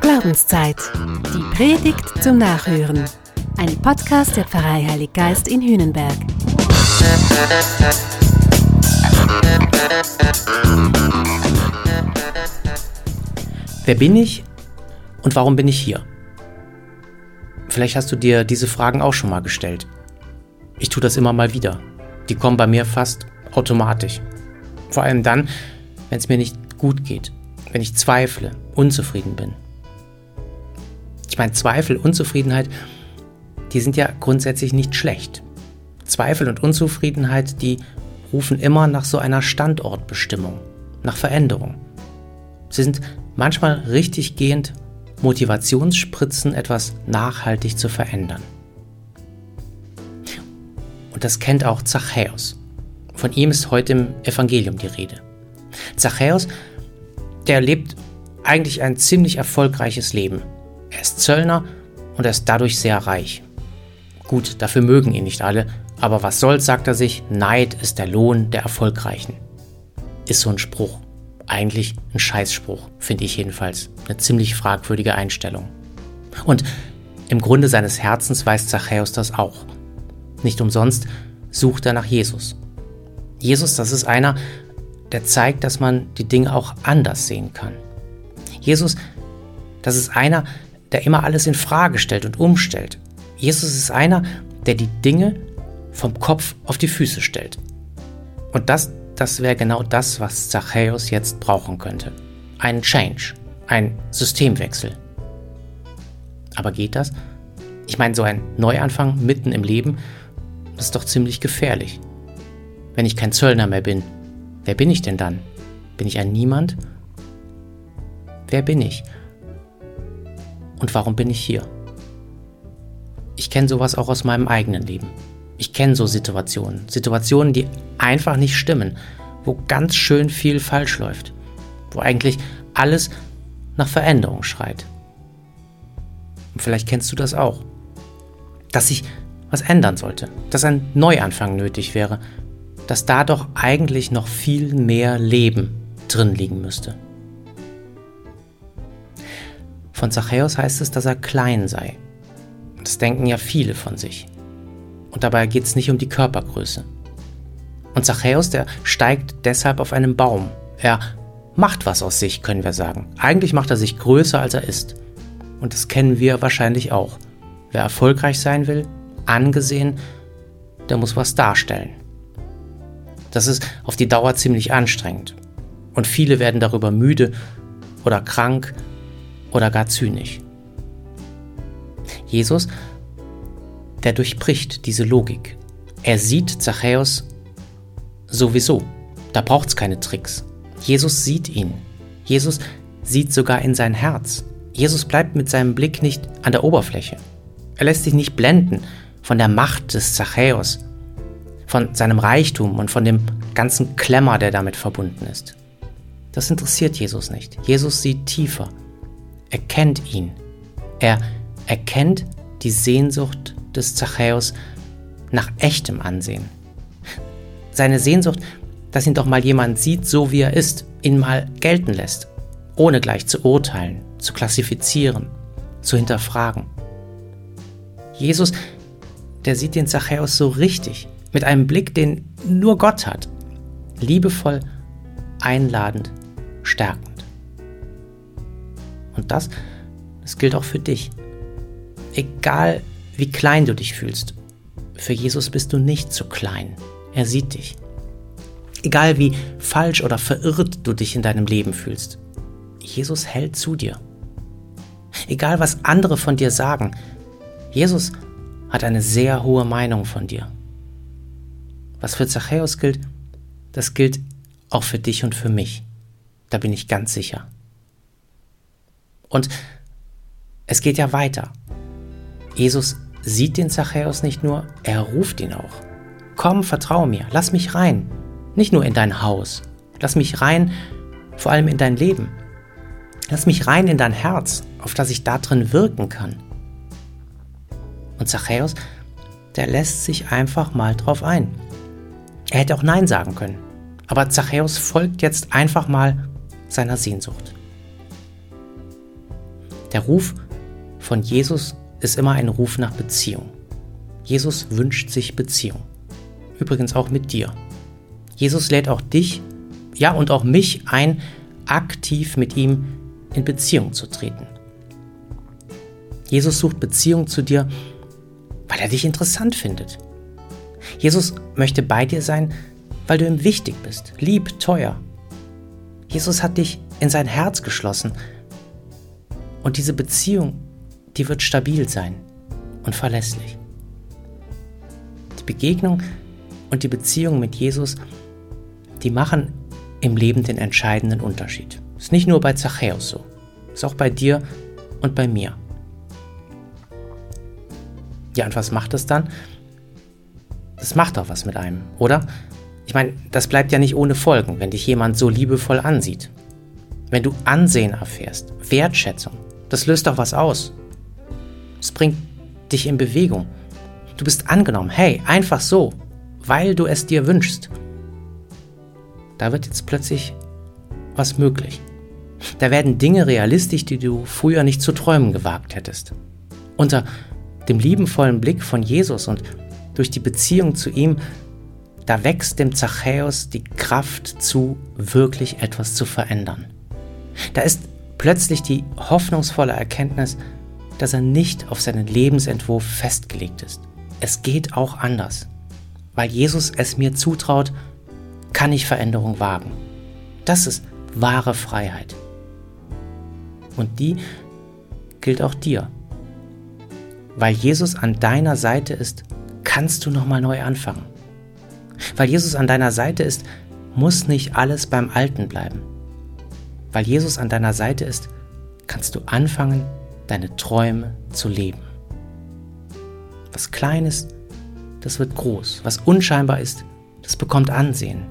Glaubenszeit. Die Predigt zum Nachhören. Ein Podcast der Pfarrei Heilig Geist in Hühnenberg. Wer bin ich und warum bin ich hier? Vielleicht hast du dir diese Fragen auch schon mal gestellt. Ich tue das immer mal wieder. Die kommen bei mir fast automatisch. Vor allem dann, wenn es mir nicht gut geht, wenn ich zweifle, unzufrieden bin. Ich meine, Zweifel, Unzufriedenheit, die sind ja grundsätzlich nicht schlecht. Zweifel und Unzufriedenheit, die rufen immer nach so einer Standortbestimmung, nach Veränderung. Sie sind manchmal richtig gehend Motivationsspritzen, etwas nachhaltig zu verändern. Und das kennt auch Zachäus. Von ihm ist heute im Evangelium die Rede. Zachäus, der lebt eigentlich ein ziemlich erfolgreiches Leben. Er ist Zöllner und er ist dadurch sehr reich. Gut, dafür mögen ihn nicht alle, aber was soll's, sagt er sich, Neid ist der Lohn der Erfolgreichen. Ist so ein Spruch. Eigentlich ein Scheißspruch, finde ich jedenfalls. Eine ziemlich fragwürdige Einstellung. Und im Grunde seines Herzens weiß Zachäus das auch. Nicht umsonst sucht er nach Jesus. Jesus, das ist einer, der zeigt, dass man die Dinge auch anders sehen kann. Jesus, das ist einer, der immer alles in Frage stellt und umstellt. Jesus ist einer, der die Dinge vom Kopf auf die Füße stellt. Und das, das wäre genau das, was Zachäus jetzt brauchen könnte. Ein Change, ein Systemwechsel. Aber geht das? Ich meine, so ein Neuanfang mitten im Leben, ist doch ziemlich gefährlich. Wenn ich kein Zöllner mehr bin, wer bin ich denn dann? Bin ich ein Niemand? Wer bin ich? Und warum bin ich hier? Ich kenne sowas auch aus meinem eigenen Leben. Ich kenne so Situationen. Situationen, die einfach nicht stimmen, wo ganz schön viel falsch läuft. Wo eigentlich alles nach Veränderung schreit. Und vielleicht kennst du das auch. Dass sich was ändern sollte, dass ein Neuanfang nötig wäre, dass da doch eigentlich noch viel mehr Leben drin liegen müsste. Von Zachäus heißt es, dass er klein sei. Das denken ja viele von sich. Und dabei geht es nicht um die Körpergröße. Und Zachäus, der steigt deshalb auf einen Baum. Er macht was aus sich, können wir sagen. Eigentlich macht er sich größer, als er ist. Und das kennen wir wahrscheinlich auch. Wer erfolgreich sein will, angesehen, der muss was darstellen. Das ist auf die Dauer ziemlich anstrengend. Und viele werden darüber müde oder krank oder gar zynisch. Jesus, der durchbricht diese Logik. Er sieht Zachäus sowieso. Da braucht es keine Tricks. Jesus sieht ihn. Jesus sieht sogar in sein Herz. Jesus bleibt mit seinem Blick nicht an der Oberfläche. Er lässt sich nicht blenden von der Macht des Zachäus, von seinem Reichtum und von dem ganzen Klemmer, der damit verbunden ist. Das interessiert Jesus nicht. Jesus sieht tiefer. Er kennt ihn. Er erkennt die Sehnsucht des Zachäus nach echtem Ansehen. Seine Sehnsucht, dass ihn doch mal jemand sieht, so wie er ist, ihn mal gelten lässt, ohne gleich zu urteilen, zu klassifizieren, zu hinterfragen. Jesus der sieht den Zachäus so richtig, mit einem Blick, den nur Gott hat. Liebevoll, einladend, stärkend. Und das, das gilt auch für dich. Egal wie klein du dich fühlst, für Jesus bist du nicht zu klein. Er sieht dich. Egal wie falsch oder verirrt du dich in deinem Leben fühlst, Jesus hält zu dir. Egal was andere von dir sagen, Jesus hat eine sehr hohe Meinung von dir. Was für Zachäus gilt, das gilt auch für dich und für mich. Da bin ich ganz sicher. Und es geht ja weiter. Jesus sieht den Zachäus nicht nur, er ruft ihn auch. Komm, vertrau mir, lass mich rein. Nicht nur in dein Haus, lass mich rein, vor allem in dein Leben. Lass mich rein in dein Herz, auf das ich da drin wirken kann. Und Zachäus, der lässt sich einfach mal drauf ein. Er hätte auch Nein sagen können. Aber Zachäus folgt jetzt einfach mal seiner Sehnsucht. Der Ruf von Jesus ist immer ein Ruf nach Beziehung. Jesus wünscht sich Beziehung. Übrigens auch mit dir. Jesus lädt auch dich, ja und auch mich ein, aktiv mit ihm in Beziehung zu treten. Jesus sucht Beziehung zu dir, weil er dich interessant findet. Jesus möchte bei dir sein, weil du ihm wichtig bist, lieb, teuer. Jesus hat dich in sein Herz geschlossen und diese Beziehung, die wird stabil sein und verlässlich. Die Begegnung und die Beziehung mit Jesus, die machen im Leben den entscheidenden Unterschied. Ist nicht nur bei Zachäus so, ist auch bei dir und bei mir. Ja, und was macht das dann? Das macht doch was mit einem, oder? Ich meine, das bleibt ja nicht ohne Folgen, wenn dich jemand so liebevoll ansieht. Wenn du Ansehen erfährst, Wertschätzung, das löst doch was aus. Es bringt dich in Bewegung. Du bist angenommen, hey, einfach so, weil du es dir wünschst. Da wird jetzt plötzlich was möglich. Da werden Dinge realistisch, die du früher nicht zu träumen gewagt hättest. Unter dem liebenvollen Blick von Jesus und durch die Beziehung zu ihm, da wächst dem Zachäus die Kraft zu, wirklich etwas zu verändern. Da ist plötzlich die hoffnungsvolle Erkenntnis, dass er nicht auf seinen Lebensentwurf festgelegt ist. Es geht auch anders. Weil Jesus es mir zutraut, kann ich Veränderung wagen. Das ist wahre Freiheit. Und die gilt auch dir. Weil Jesus an deiner Seite ist, kannst du nochmal neu anfangen. Weil Jesus an deiner Seite ist, muss nicht alles beim Alten bleiben. Weil Jesus an deiner Seite ist, kannst du anfangen, deine Träume zu leben. Was klein ist, das wird groß. Was unscheinbar ist, das bekommt Ansehen.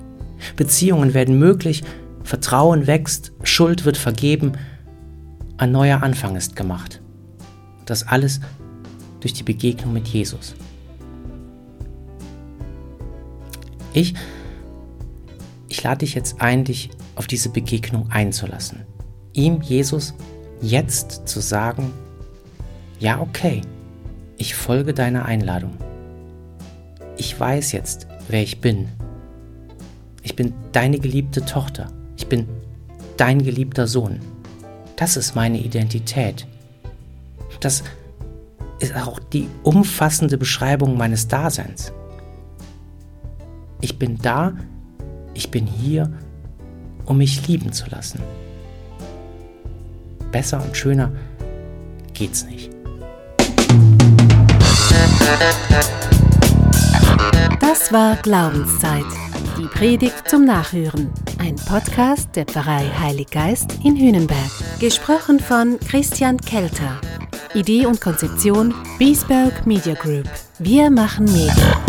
Beziehungen werden möglich, Vertrauen wächst, Schuld wird vergeben, ein neuer Anfang ist gemacht. Das alles durch die Begegnung mit Jesus. Ich, ich lade dich jetzt ein, dich auf diese Begegnung einzulassen. Ihm, Jesus, jetzt zu sagen, ja okay, ich folge deiner Einladung. Ich weiß jetzt, wer ich bin. Ich bin deine geliebte Tochter. Ich bin dein geliebter Sohn. Das ist meine Identität. Das ist auch die umfassende Beschreibung meines Daseins. Ich bin da, ich bin hier, um mich lieben zu lassen. Besser und schöner geht's nicht. Das war Glaubenszeit. Die Predigt zum Nachhören. Ein Podcast der Pfarrei Heilig Geist in Hühnenberg. Gesprochen von Christian Kelter. Idee und Konzeption Biesberg Media Group. Wir machen Medien.